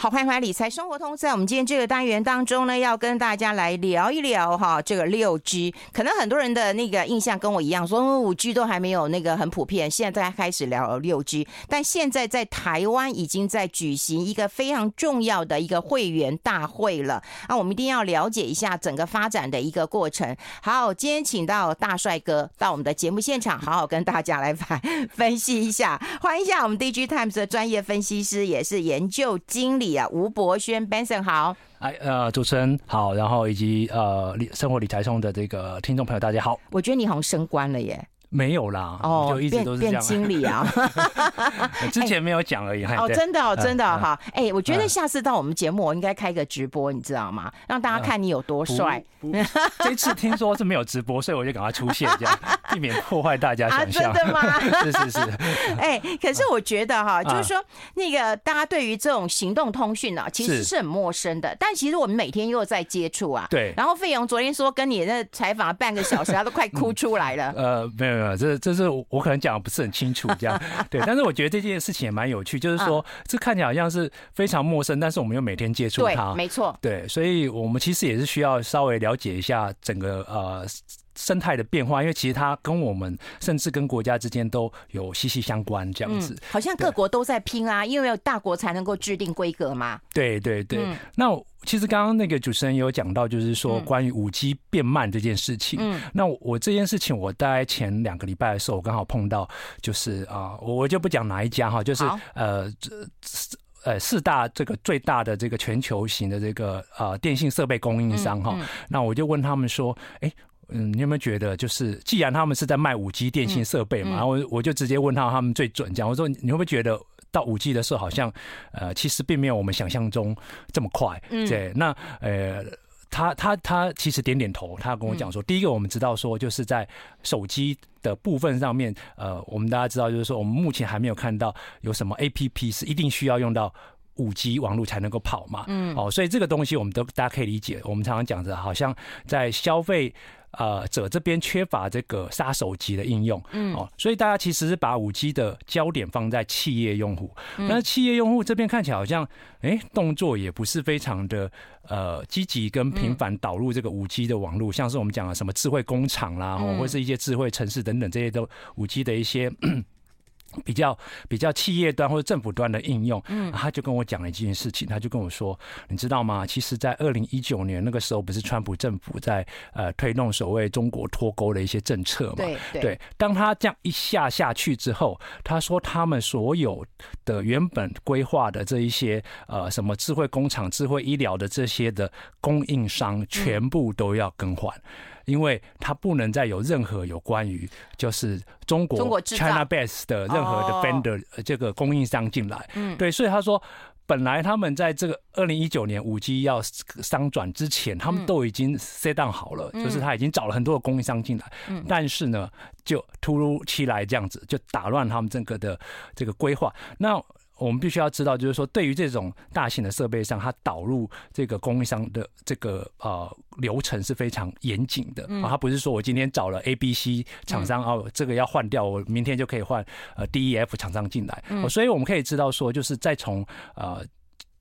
好，欢迎回来理财生活通。在我们今天这个单元当中呢，要跟大家来聊一聊哈，这个六 G。可能很多人的那个印象跟我一样，说五 G 都还没有那个很普遍，现在大家开始聊六 G。但现在在台湾已经在举行一个非常重要的一个会员大会了。那我们一定要了解一下整个发展的一个过程。好，今天请到大帅哥到我们的节目现场，好好跟大家来分分析一下。欢迎一下我们 DG Times 的专业分析师，也是研究经理。啊，吴博轩，Benson 好，哎，呃，主持人好，然后以及呃，理生活理财通的这个听众朋友，大家好。我觉得你好像升官了耶。没有啦，哦，就一直都是这样。变经理啊，之前没有讲而已。哦，真的哦，真的哈。哎，我觉得下次到我们节目，我应该开个直播，你知道吗？让大家看你有多帅。这次听说是没有直播，所以我就赶快出现，这样 避免破坏大家想象。真的吗？是 是是。哎，可是我觉得哈，就是说那个大家对于这种行动通讯呢，其实是很陌生的。但其实我们每天又在接触啊。对。然后费勇昨天说跟你那采访半个小时，他都快哭出来了。呃，没有。没有，这这是我可能讲的不是很清楚，这样对，但是我觉得这件事情也蛮有趣，就是说这看起来好像是非常陌生，但是我们又每天接触它，没错，对，所以我们其实也是需要稍微了解一下整个呃生态的变化，因为其实它跟我们甚至跟国家之间都有息息相关，这样子，好像各国都在拼啊，因为有大国才能够制定规格嘛，对对对，那。其实刚刚那个主持人也有讲到，就是说关于五 G 变慢这件事情。嗯，那我这件事情，我大概前两个礼拜的时候，我刚好碰到，就是啊，我我就不讲哪一家哈，就是呃，呃四大这个最大的这个全球型的这个呃电信设备供应商哈。那我就问他们说，哎，嗯，你有没有觉得，就是既然他们是在卖五 G 电信设备嘛，然后我我就直接问他，他们最准讲，我说你会不会觉得？到五 G 的时候，好像呃，其实并没有我们想象中这么快。嗯，对。那呃，他他他其实点点头，他跟我讲说，第一个我们知道说，就是在手机的部分上面，呃，我们大家知道，就是说我们目前还没有看到有什么 APP 是一定需要用到五 G 网络才能够跑嘛。嗯，哦，所以这个东西我们都大家可以理解。我们常常讲着，好像在消费。呃，者这边缺乏这个杀手级的应用，嗯，哦，所以大家其实是把五 G 的焦点放在企业用户，但是企业用户这边看起来好像，哎，动作也不是非常的呃积极跟频繁导入这个五 G 的网络，像是我们讲的什么智慧工厂啦，或者是一些智慧城市等等这些都五 G 的一些。比较比较企业端或者政府端的应用，嗯，他就跟我讲了一件事情，他就跟我说，你知道吗？其实，在二零一九年那个时候，不是川普政府在呃推动所谓中国脱钩的一些政策嘛？对对，对。当他这样一下下去之后，他说他们所有的原本规划的这一些呃什么智慧工厂、智慧医疗的这些的供应商，全部都要更换。嗯因为它不能再有任何有关于就是中国 China base 的任何的 vendor 这个供应商进来，嗯，对，所以他说本来他们在这个二零一九年五 G 要商转之前，他们都已经 set down 好了，就是他已经找了很多的供应商进来，嗯，但是呢，就突如其来这样子就打乱他们整个的这个规划，那。我们必须要知道，就是说，对于这种大型的设备上，它导入这个供应商的这个呃流程是非常严谨的啊。它不是说我今天找了 A、B、C 厂商哦，这个要换掉，我明天就可以换呃 D、E、F 厂商进来。所以我们可以知道说，就是再从呃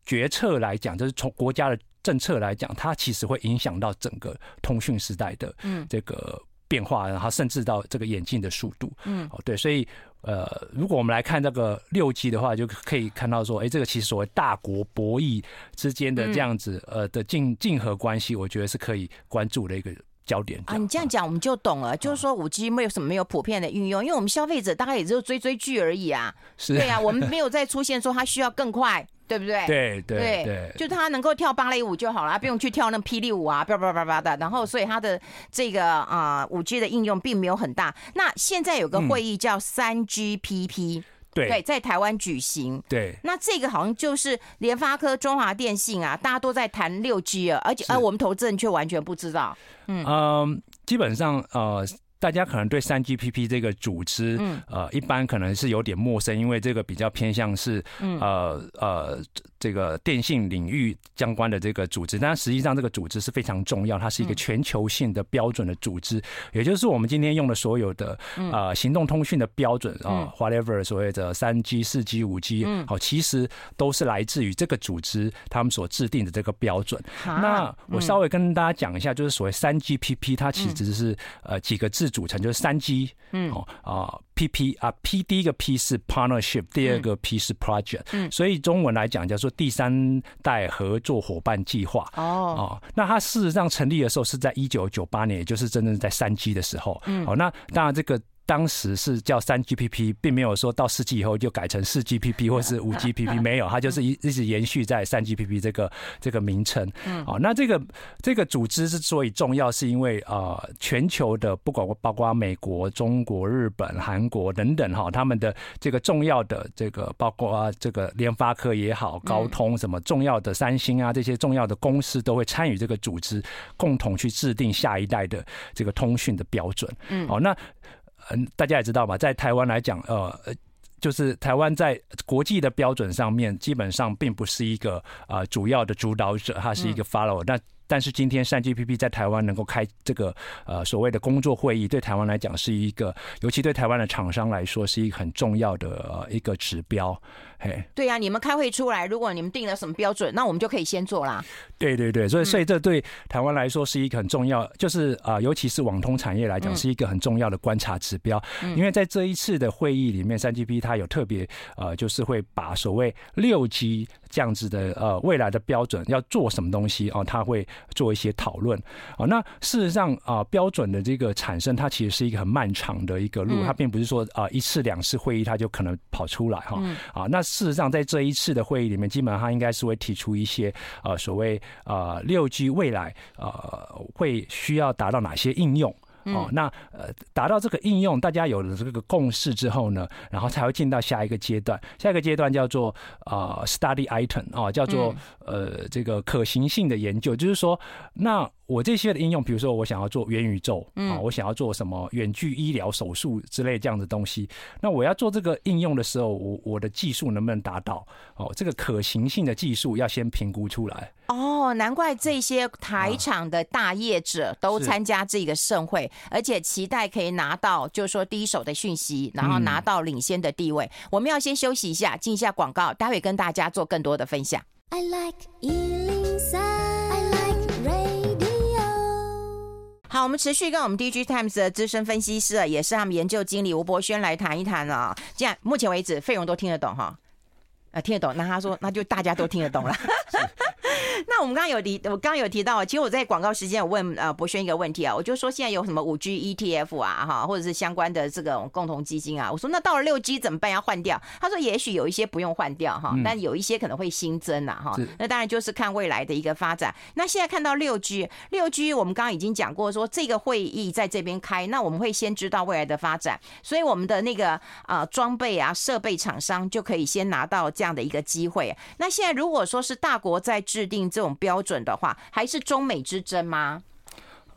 决策来讲，就是从国家的政策来讲，它其实会影响到整个通讯时代的这个变化，然后甚至到这个演进的速度。嗯，哦，对，所以。呃，如果我们来看这个六 G 的话，就可以看到说，哎，这个其实所谓大国博弈之间的这样子呃的竞竞合关系，我觉得是可以关注的一个焦点啊。你这样讲我们就懂了，就是说五 G 没有什么没有普遍的运用，因为我们消费者大概也只有追追剧而已啊。是，对啊，我们没有再出现说它需要更快。对不对？对对对，对，就他能够跳芭蕾舞就好了，不用去跳那霹雳舞啊，叭叭叭叭的。然后，所以他的这个啊，五 G 的应用并没有很大。那现在有个会议叫三 GPP，对对，在台湾举行。对，那这个好像就是联发科、中华电信啊，大家都在谈六 G 啊，而且而我们投资人却完全不知道。嗯嗯，基本上呃。大家可能对三 GPP 这个组织，呃，一般可能是有点陌生，因为这个比较偏向是，呃呃，这个电信领域相关的这个组织，但实际上这个组织是非常重要，它是一个全球性的标准的组织，也就是我们今天用的所有的呃行动通讯的标准啊，whatever 所谓的三 G、四 G、五 G，好，其实都是来自于这个组织他们所制定的这个标准。那我稍微跟大家讲一下，就是所谓三 GPP，它其实是呃几个字组成，就是三 G，嗯，哦啊。P P 啊，P 第一个 P 是 partnership，第二个 P 是 project，嗯，所以中文来讲叫做第三代合作伙伴计划。哦，那它事实上成立的时候是在一九九八年，也就是真正在三 G 的时候。嗯，好，那当然这个。当时是叫三 GPP，并没有说到世纪以后就改成四 GPP 或是五 GPP，没有，它就是一一直延续在三 GPP 这个这个名称。嗯，好，那这个这个组织之所以重要，是因为呃，全球的不管包括美国、中国、日本、韩国等等哈，他们的这个重要的这个包括这个联发科也好、高通什么重要的三星啊这些重要的公司都会参与这个组织，共同去制定下一代的这个通讯的标准。嗯，好，那。嗯，大家也知道吧，在台湾来讲，呃，就是台湾在国际的标准上面，基本上并不是一个啊主要的主导者，它是一个 follower。那但是今天三 GPP 在台湾能够开这个呃所谓的工作会议，对台湾来讲是一个，尤其对台湾的厂商来说是一个很重要的一个指标。嘿，对呀，你们开会出来，如果你们定了什么标准，那我们就可以先做啦。对对对，所以所以这对台湾来说是一个很重要，就是啊，尤其是网通产业来讲，是一个很重要的观察指标。嗯因为在这一次的会议里面，三 GP 它有特别呃，就是会把所谓六 G 这样子的呃未来的标准要做什么东西哦，它会做一些讨论啊。那事实上啊，标准的这个产生，它其实是一个很漫长的一个路，它并不是说啊一次两次会议它就可能跑出来哈啊那。事实上，在这一次的会议里面，基本上他应该是会提出一些呃所谓呃六 G 未来呃会需要达到哪些应用哦。那呃达到这个应用，大家有了这个共识之后呢，然后才会进到下一个阶段。下一个阶段叫做呃 study item 哦，叫做呃这个可行性的研究，就是说那。我这些的应用，比如说我想要做元宇宙啊，我想要做什么远距医疗手术之类这样的东西，那我要做这个应用的时候，我我的技术能不能达到？哦，这个可行性的技术要先评估出来。哦，难怪这些台场的大业者都参加这个盛会，而且期待可以拿到，就是说第一手的讯息，然后拿到领先的地位。我们要先休息一下，进一下广告，待会跟大家做更多的分享。I like 好，我们持续跟我们 DigiTimes 的资深分析师，也是他们研究经理吴博轩来谈一谈啊。这样，目前为止，费用都听得懂哈，呃，听得懂。那他说，那就大家都听得懂了。那我们刚刚有提，我刚刚有提到，其实我在广告时间有问呃博轩一个问题啊，我就说现在有什么五 G ETF 啊哈，或者是相关的这个共同基金啊，我说那到了六 G 怎么办？要换掉？他说也许有一些不用换掉哈，但有一些可能会新增呐哈。那当然就是看未来的一个发展。那现在看到六 G，六 G 我们刚刚已经讲过说这个会议在这边开，那我们会先知道未来的发展，所以我们的那个啊装备啊设备厂商就可以先拿到这样的一个机会。那现在如果说是大国在制定这种标准的话，还是中美之争吗？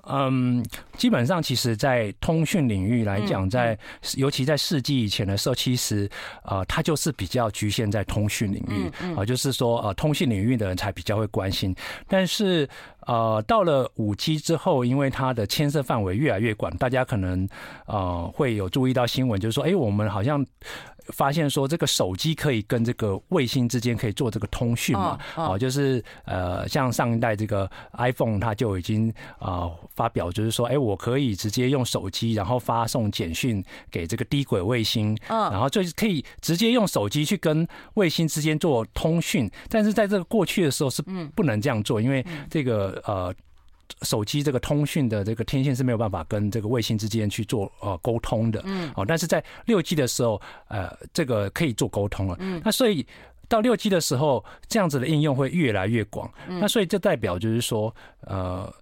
嗯，基本上，其实，在通讯领域来讲，在尤其在世纪以前的时候，其实呃，它就是比较局限在通讯领域啊，就是说呃，通讯领域的人才比较会关心。但是呃，到了五 G 之后，因为它的牵涉范围越来越广，大家可能呃会有注意到新闻，就是说，哎，我们好像。发现说这个手机可以跟这个卫星之间可以做这个通讯嘛？哦，就是呃，像上一代这个 iPhone，它就已经啊发表，就是说，哎，我可以直接用手机，然后发送简讯给这个低轨卫星，然后就可以直接用手机去跟卫星之间做通讯。但是在这个过去的时候是不能这样做，因为这个呃。手机这个通讯的这个天线是没有办法跟这个卫星之间去做呃沟通的，嗯，哦，但是在六 G 的时候，呃，这个可以做沟通了，嗯，那所以到六 G 的时候，这样子的应用会越来越广，那所以这代表就是说，呃。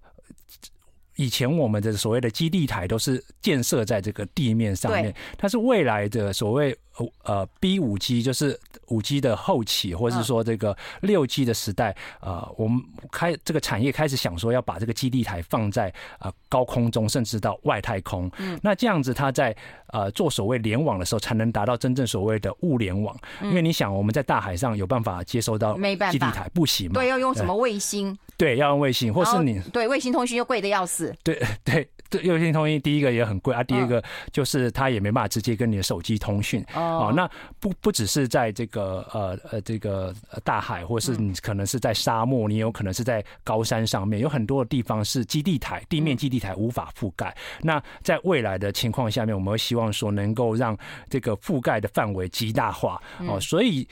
以前我们的所谓的基地台都是建设在这个地面上面，但是未来的所谓呃 B 五 G 就是五 G 的后期，或者是说这个六 G 的时代，呃，我们开这个产业开始想说要把这个基地台放在呃高空中，甚至到外太空。嗯，那这样子它在呃做所谓联网的时候，才能达到真正所谓的物联网。因为你想，我们在大海上有办法接收到基地台，不行嘛？对，要用什么卫星？对，要用卫星，或是你对卫星通讯又贵的要死。对对。这卫星通讯第一个也很贵啊，第二个就是它也没办法直接跟你的手机通讯哦。那不不只是在这个呃呃这个大海，或是你可能是在沙漠，你有可能是在高山上面，有很多的地方是基地台地面基地台无法覆盖。那在未来的情况下面，我们会希望说能够让这个覆盖的范围极大化哦，所以。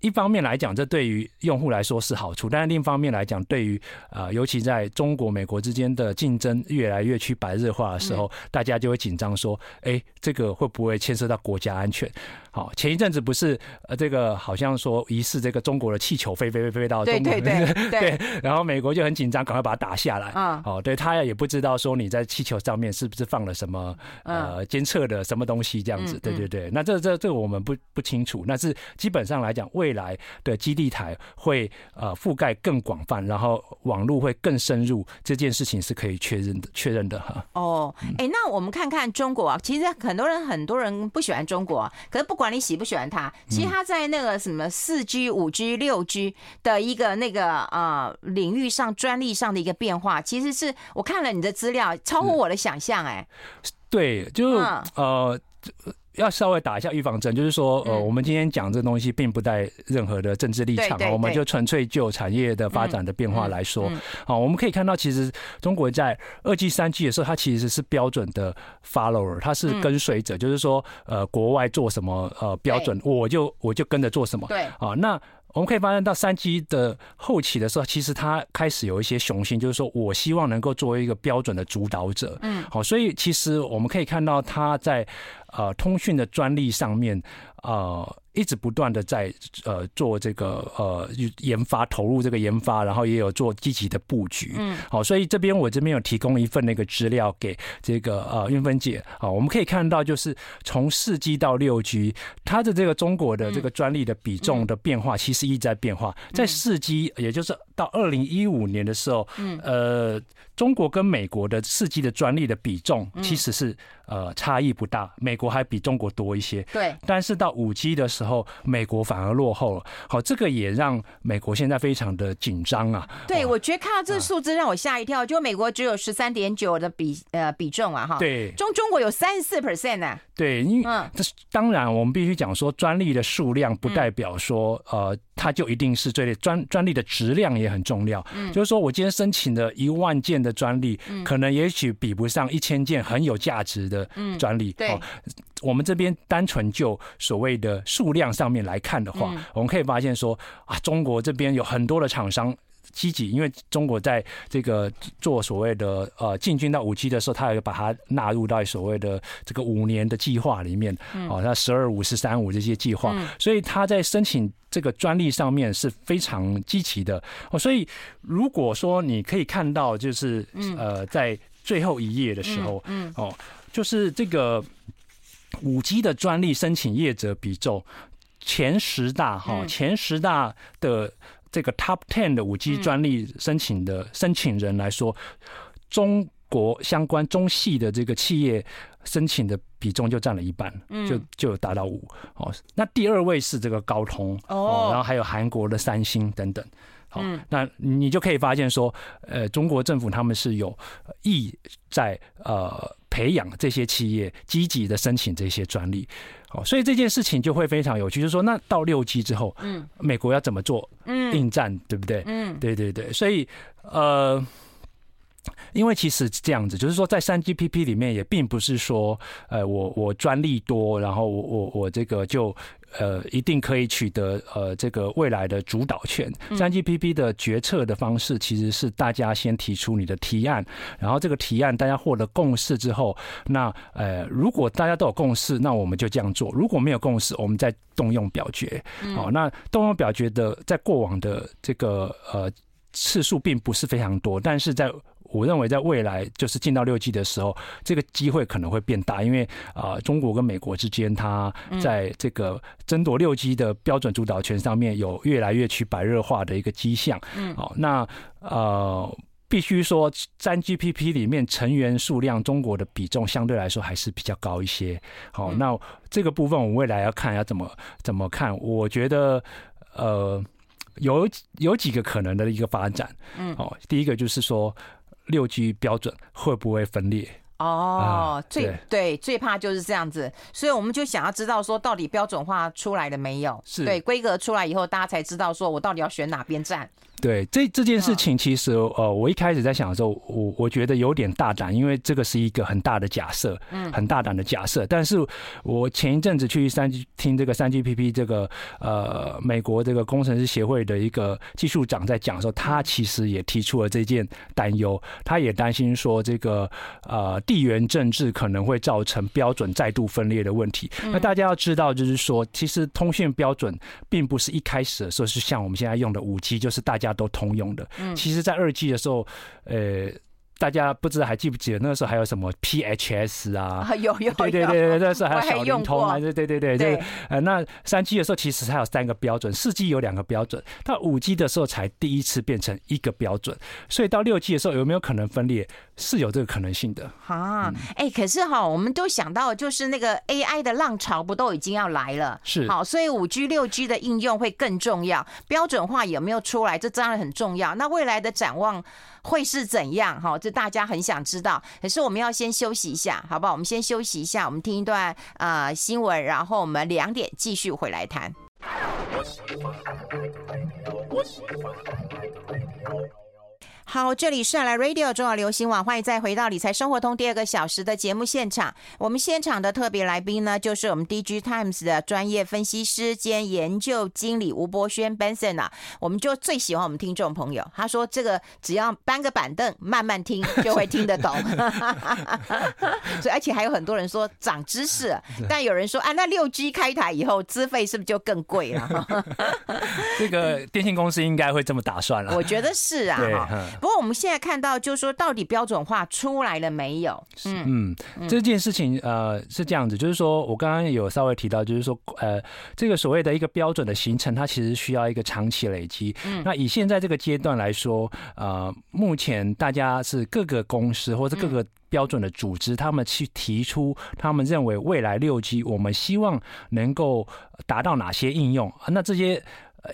一方面来讲，这对于用户来说是好处，但是另一方面来讲，对于呃，尤其在中国、美国之间的竞争越来越趋白热化的时候，大家就会紧张说，哎，这个会不会牵涉到国家安全？好，前一阵子不是呃，这个好像说疑似这个中国的气球飞飞飞飞到中国，对对 对，对，然后美国就很紧张，赶快把它打下来。啊，好，对他也不知道说你在气球上面是不是放了什么呃监测的什么东西这样子，对对对。那这这这个我们不不清楚，那是基本上来讲，未来的基地台会呃覆盖更广泛，然后网络会更深入，这件事情是可以确认的确认的哈。哦，哎，那我们看看中国啊，其实很多人很多人不喜欢中国，啊可是不管。你喜不喜欢它？其实它在那个什么四 G、五 G、六 G 的一个那个呃领域上专利上的一个变化，其实是我看了你的资料，超乎我的想象。哎，对，就呃。要稍微打一下预防针，就是说，呃，我们今天讲这个东西，并不带任何的政治立场，我们就纯粹就产业的发展的变化来说，好，我们可以看到，其实中国在二 G、三 G 的时候，它其实是标准的 follower，它是跟随者，就是说，呃，国外做什么，呃，标准，我就我就跟着做什么，对，啊，那。我们可以发现到三 G 的后期的时候，其实它开始有一些雄心，就是说我希望能够作为一个标准的主导者。嗯，好，所以其实我们可以看到它在呃通讯的专利上面，呃。一直不断的在呃做这个呃研发，投入这个研发，然后也有做积极的布局。嗯，好，所以这边我这边有提供一份那个资料给这个呃运芬姐。好，我们可以看到，就是从四 G 到六 G，它的这个中国的这个专利的比重的变化，其实一直在变化。在四 G，也就是到二零一五年的时候，嗯，呃，中国跟美国的四 G 的专利的比重其实是呃差异不大，美国还比中国多一些。对，但是到五 G 的时候。后美国反而落后了，好，这个也让美国现在非常的紧张啊。对，我觉得看到这个数字让我吓一跳，就美国只有十三点九的比呃比重啊，哈，对，中中国有三十四 percent 呢。对，因为这当然我们必须讲说，专利的数量不代表说呃它就一定是最专专利的质量也很重要。嗯，就是说我今天申请的一万件的专利，可能也许比不上一千件很有价值的专利。对。我们这边单纯就所谓的数量上面来看的话，我们可以发现说啊，中国这边有很多的厂商积极，因为中国在这个做所谓的呃进军到五 G 的时候，它也把它纳入到所谓的这个五年的计划里面，哦，它十二五、十三五这些计划，所以它在申请这个专利上面是非常积极的。哦，所以如果说你可以看到，就是呃在最后一页的时候，嗯，哦，就是这个。五 G 的专利申请业者比重前十大哈，前十大的这个 Top Ten 的五 G 专利申请的申请人来说，中国相关中系的这个企业申请的比重就占了一半，就就达到五哦。那第二位是这个高通哦，然后还有韩国的三星等等。好，那你就可以发现说，呃，中国政府他们是有意在呃。培养这些企业积极的申请这些专利，哦，所以这件事情就会非常有趣，就是说，那到六 G 之后，嗯，美国要怎么做嗯应战，对不对？嗯，对对对，所以呃，因为其实这样子，就是说，在三 GPP 里面也并不是说，呃，我我专利多，然后我我我这个就。呃，一定可以取得呃这个未来的主导权。三 GPP 的决策的方式其实是大家先提出你的提案，然后这个提案大家获得共识之后，那呃如果大家都有共识，那我们就这样做；如果没有共识，我们再动用表决。好，那动用表决的在过往的这个呃次数并不是非常多，但是在我认为在未来就是进到六 G 的时候，这个机会可能会变大，因为啊、呃，中国跟美国之间，它在这个争夺六 G 的标准主导权上面有越来越趋白热化的一个迹象。嗯，好，那呃。必须说，三 GPP 里面成员数量，中国的比重相对来说还是比较高一些。好，那这个部分我们未来要看要怎么怎么看。我觉得，呃，有有几个可能的一个发展。嗯，哦，第一个就是说，六 G 标准会不会分裂？哦，最对，最怕就是这样子。所以我们就想要知道说，到底标准化出来了没有？是对规格出来以后，大家才知道说我到底要选哪边站。对，这这件事情其实呃，我一开始在想的时候，我我觉得有点大胆，因为这个是一个很大的假设，嗯，很大胆的假设。但是我前一阵子去三 G 听这个三 GPP 这个呃美国这个工程师协会的一个技术长在讲的时候，他其实也提出了这件担忧，他也担心说这个呃地缘政治可能会造成标准再度分裂的问题。那大家要知道，就是说，其实通讯标准并不是一开始的时候是像我们现在用的五 G，就是大家。都通用的，嗯其实，在二 G 的时候，呃。大家不知道还记不记得那个时候还有什么 PHS 啊？有有对对对对，那时候还有小灵通还是对对对对。呃，那三 G 的时候其实还有三个标准，四 G 有两个标准，到五 G 的时候才第一次变成一个标准。所以到六 G 的时候有没有可能分裂？是有这个可能性的。啊，哎，可是哈，我们都想到就是那个 AI 的浪潮不都已经要来了？是。好，所以五 G 六 G 的应用会更重要，标准化有没有出来？这当然很重要。那未来的展望会是怎样？哈，这大家很想知道。可是我们要先休息一下，好不好？我们先休息一下，我们听一段呃新闻，然后我们两点继续回来谈。好，这里是来 Radio 中广流行网，欢迎再回到理财生活通第二个小时的节目现场。我们现场的特别来宾呢，就是我们 Digitimes 的专业分析师兼研究经理吴博轩 Benson 啊。我们就最喜欢我们听众朋友，他说这个只要搬个板凳慢慢听就会听得懂。所以而且还有很多人说长知识，但有人说啊，那六 G 开台以后资费是不是就更贵了？这个电信公司应该会这么打算了。我觉得是啊。不过我们现在看到，就是说，到底标准化出来了没有？嗯嗯，这件事情呃是这样子，就是说我刚刚有稍微提到，就是说呃，这个所谓的一个标准的形成，它其实需要一个长期累积。嗯，那以现在这个阶段来说，呃，目前大家是各个公司或者各个标准的组织，他们去提出他们认为未来六 G 我们希望能够达到哪些应用，那这些。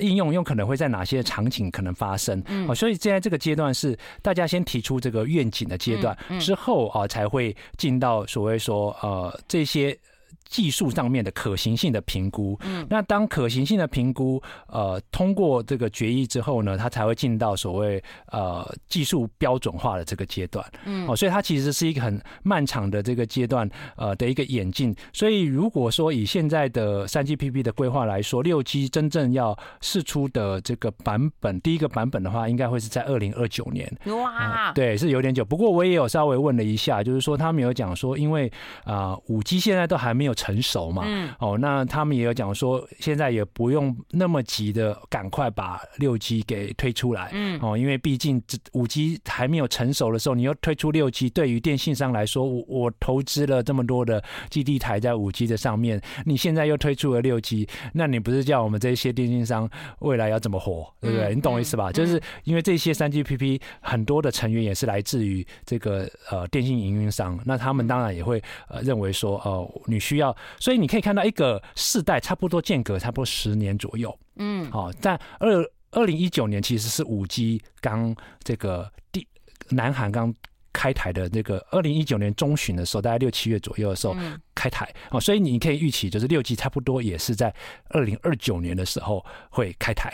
应用又可能会在哪些场景可能发生？嗯，所以现在这个阶段是大家先提出这个愿景的阶段，之后啊才会进到所谓说呃这些。技术上面的可行性的评估，嗯，那当可行性的评估呃通过这个决议之后呢，它才会进到所谓呃技术标准化的这个阶段，嗯，哦，所以它其实是一个很漫长的这个阶段呃的一个演进。所以如果说以现在的三 GPP 的规划来说，六 G 真正要试出的这个版本，第一个版本的话，应该会是在二零二九年。哇，呃，对，是有点久。不过我也有稍微问了一下，就是说他们有讲说，因为啊五 G 现在都还没有。成熟嘛，嗯哦，那他们也有讲说，现在也不用那么急的赶快把六 G 给推出来，嗯，哦，因为毕竟这五 G 还没有成熟的时候，你又推出六 G，对于电信商来说，我我投资了这么多的基地台在五 G 的上面，你现在又推出了六 G，那你不是叫我们这些电信商未来要怎么活，对不对？你懂我意思吧？就是因为这些三 GPP 很多的成员也是来自于这个呃电信营运商，那他们当然也会呃认为说，哦、呃，你需要。所以你可以看到一个世代差不多间隔差不多十年左右，嗯，好，在二二零一九年其实是五 G 刚这个第南韩刚。开台的那个二零一九年中旬的时候，大概六七月左右的时候开台哦，所以你可以预期，就是六 G 差不多也是在二零二九年的时候会开台。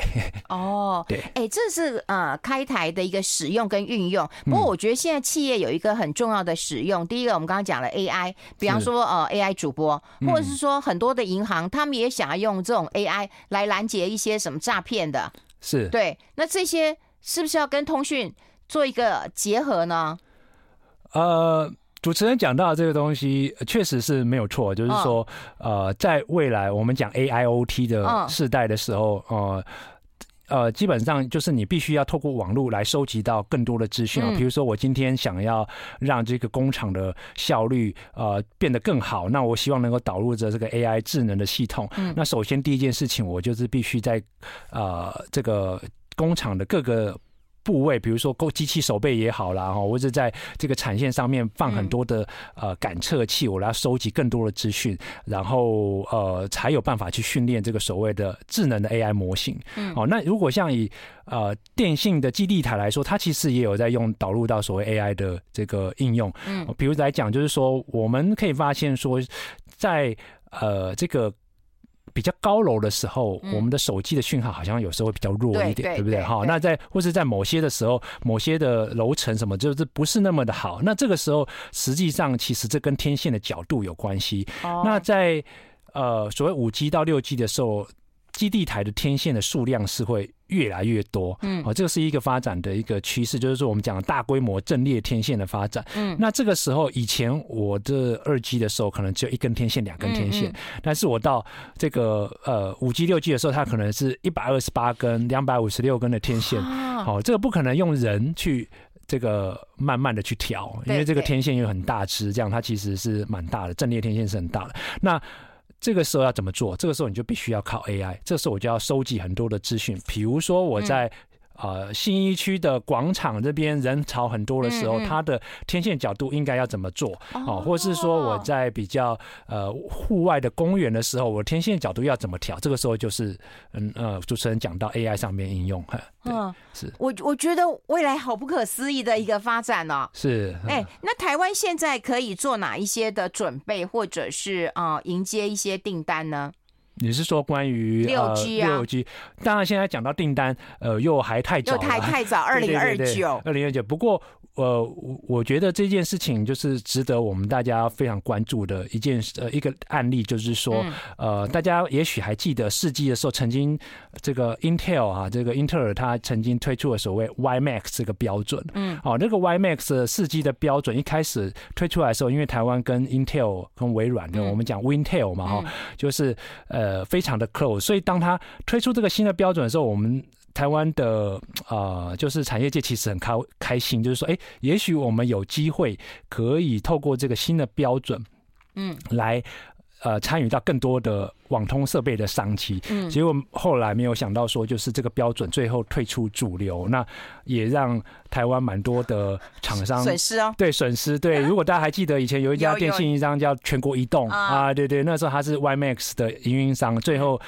哦，对，哎，这是呃开台的一个使用跟运用。不过我觉得现在企业有一个很重要的使用，第一个我们刚刚讲了 AI，比方说呃 AI 主播，或者是说很多的银行，他们也想要用这种 AI 来拦截一些什么诈骗的。是，对，那这些是不是要跟通讯做一个结合呢？呃，主持人讲到这个东西确实是没有错，就是说，呃，在未来我们讲 AIoT 的世代的时候，呃，呃，基本上就是你必须要透过网络来收集到更多的资讯啊。比如说，我今天想要让这个工厂的效率呃变得更好，那我希望能够导入着这个 AI 智能的系统。那首先第一件事情，我就是必须在呃这个工厂的各个。部位，比如说机器手背也好啦，哈，或者在这个产线上面放很多的呃感测器，我来收集更多的资讯，然后呃才有办法去训练这个所谓的智能的 AI 模型。嗯，好，那如果像以呃电信的基地台来说，它其实也有在用导入到所谓 AI 的这个应用。嗯，比如来讲，就是说我们可以发现说，在呃这个。比较高楼的时候，我们的手机的讯号好像有时候会比较弱一点，对不对？哈，那在或是在某些的时候，某些的楼层什么，就是不是那么的好。那这个时候，实际上其实这跟天线的角度有关系。那在呃所谓五 G 到六 G 的时候。基地台的天线的数量是会越来越多，嗯，哦，这个是一个发展的一个趋势，就是说我们讲大规模阵列天线的发展，嗯，那这个时候以前我的二 G 的时候可能只有一根天线、两根天线，但是我到这个呃五 G、六 G 的时候，它可能是一百二十八根、两百五十六根的天线，哦，这个不可能用人去这个慢慢的去调，因为这个天线又很大只，这样它其实是蛮大的，阵列天线是很大的，那。这个时候要怎么做？这个时候你就必须要靠 AI。这个时候我就要收集很多的资讯，比如说我在呃新一区的广场这边人潮很多的时候，它的天线角度应该要怎么做？哦，或是说我在比较呃户外的公园的时候，我天线角度要怎么调？这个时候就是嗯呃主持人讲到 AI 上面应用哈。嗯，是我我觉得未来好不可思议的一个发展哦。是，哎，那台湾现在可以做哪一些的准备，或者是啊、呃、迎接一些订单呢？你是说关于六 G 啊？六 G，当然现在讲到订单，呃，又还太早，又太太早，二零二九，二零二九。不过。呃，我我觉得这件事情就是值得我们大家非常关注的一件呃一个案例，就是说，呃，大家也许还记得四 G 的时候，曾经这个 Intel 啊，这个英特尔它曾经推出了所谓 WiMAX 这个标准，嗯，哦，那个 WiMAX 的四 G 的标准一开始推出来的时候，因为台湾跟 Intel 跟微软的我们讲 Wintel 嘛，哈，就是呃非常的 close，所以当它推出这个新的标准的时候，我们。台湾的呃，就是产业界其实很开开心，就是说，哎，也许我们有机会可以透过这个新的标准，嗯，来呃参与到更多的网通设备的商机。嗯，结果后来没有想到说，就是这个标准最后退出主流，那也让台湾蛮多的厂商损失哦。对，损失。对，如果大家还记得以前有一家电信商叫全国移动啊，对对，那时候它是 WiMAX 的营运商，最后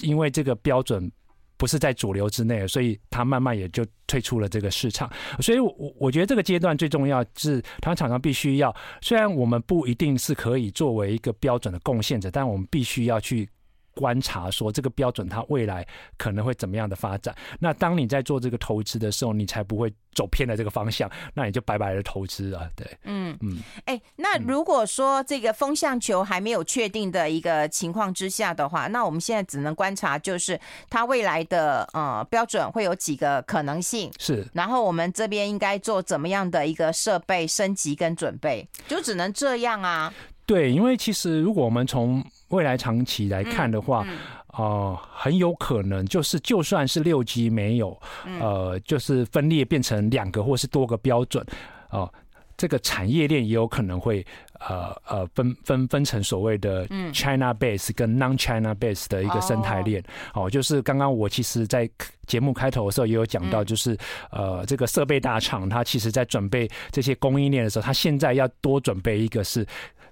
因为这个标准。不是在主流之内，所以它慢慢也就退出了这个市场。所以，我我觉得这个阶段最重要是，台湾厂商必须要，虽然我们不一定是可以作为一个标准的贡献者，但我们必须要去。观察说这个标准它未来可能会怎么样的发展？那当你在做这个投资的时候，你才不会走偏了这个方向，那你就白白的投资啊。对，嗯嗯。哎、欸，那如果说这个风向球还没有确定的一个情况之下的话，那我们现在只能观察，就是它未来的呃标准会有几个可能性。是。然后我们这边应该做怎么样的一个设备升级跟准备？就只能这样啊。对，因为其实如果我们从未来长期来看的话，呃，很有可能就是就算是六 G 没有，呃，就是分裂变成两个或是多个标准，哦，这个产业链也有可能会呃呃分分分成所谓的 China base 跟 non China base 的一个生态链。哦，就是刚刚我其实在节目开头的时候也有讲到，就是呃这个设备大厂它其实在准备这些供应链的时候，它现在要多准备一个是。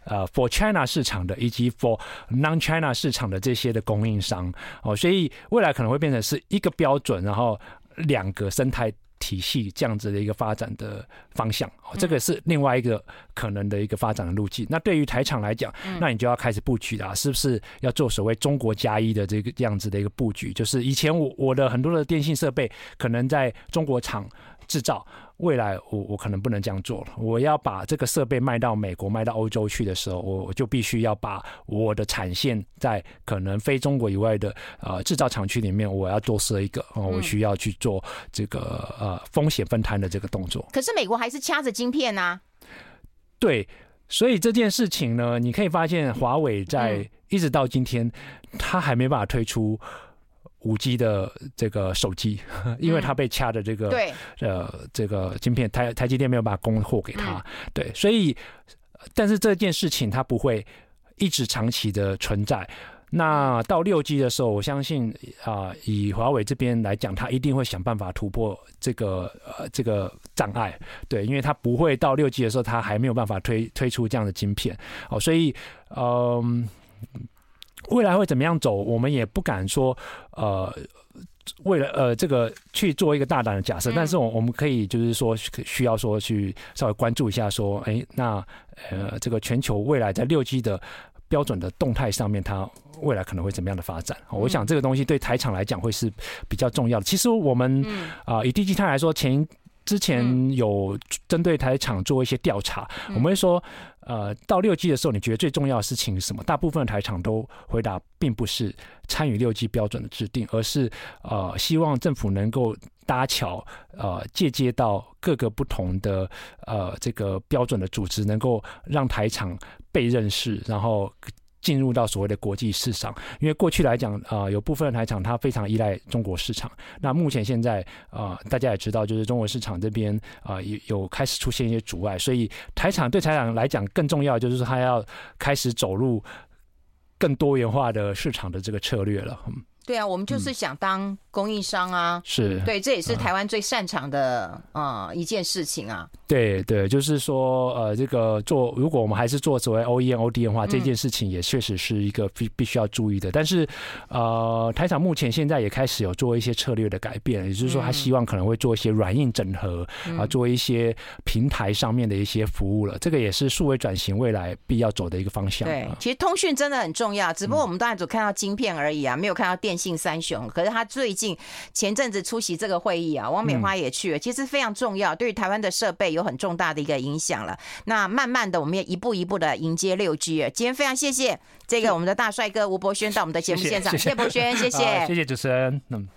呃，for China 市场的以及 for non-China 市场的这些的供应商哦，所以未来可能会变成是一个标准，然后两个生态体系这样子的一个发展的方向哦，这个是另外一个可能的一个发展的路径。那对于台厂来讲，那你就要开始布局了，是不是要做所谓中国加一的这个这样子的一个布局？就是以前我我的很多的电信设备可能在中国厂制造。未来我我可能不能这样做了，我要把这个设备卖到美国、卖到欧洲去的时候，我我就必须要把我的产线在可能非中国以外的呃制造厂区里面，我要多设一个，哦，我需要去做这个呃风险分摊的这个动作。可是美国还是掐着晶片啊。对，所以这件事情呢，你可以发现华为在一直到今天，它还没办法推出。五 G 的这个手机，因为它被掐的这个、呃这个晶片，台台积电没有办法供货给他，嗯、对，所以但是这件事情它不会一直长期的存在。那到六 G 的时候，我相信啊、呃，以华为这边来讲，他一定会想办法突破这个呃这个障碍，对，因为他不会到六 G 的时候，他还没有办法推推出这样的晶片，哦，所以嗯、呃，未来会怎么样走，我们也不敢说呃，为了呃这个去做一个大胆的假设，但是我我们可以就是说需要说去稍微关注一下，说，哎，那呃这个全球未来在六 G 的标准的动态上面，它。未来可能会怎么样的发展？我想这个东西对台厂来讲会是比较重要的。其实我们啊，以第基泰来说，前之前有针对台厂做一些调查，我们会说，呃，到六 G 的时候，你觉得最重要的事情是什么？大部分台厂都回答，并不是参与六 G 标准的制定，而是呃，希望政府能够搭桥，呃，借接到各个不同的呃这个标准的组织，能够让台厂被认识，然后。进入到所谓的国际市场，因为过去来讲，啊、有部分台厂它非常依赖中国市场。那目前现在，啊、大家也知道，就是中国市场这边啊，有、有开始出现一些阻碍，所以台厂对台厂来讲更重要，就是说它要开始走入更多元化的市场的这个策略了。对啊，我们就是想当供应商啊，是对，这也是台湾最擅长的啊、呃、一件事情啊。对对，就是说，呃，这个做，如果我们还是做所谓 OEM、ODM 的话，这件事情也确实是一个必必须要注意的。但是，呃，台厂目前现在也开始有做一些策略的改变，也就是说，他希望可能会做一些软硬整合啊，做一些平台上面的一些服务了。这个也是数位转型未来必要走的一个方向。对，其实通讯真的很重要，只不过我们当然只看到晶片而已啊，没有看到电信三雄。可是他最近前阵子出席这个会议啊，王美花也去了，其实非常重要，对于台湾的设备有很重大的一个影响了。那慢慢的，我们也一步一步的迎接六 G。今天非常谢谢这个我们的大帅哥吴博轩到我们的节目现场，谢谢博轩，谢谢，谢谢主持人，嗯。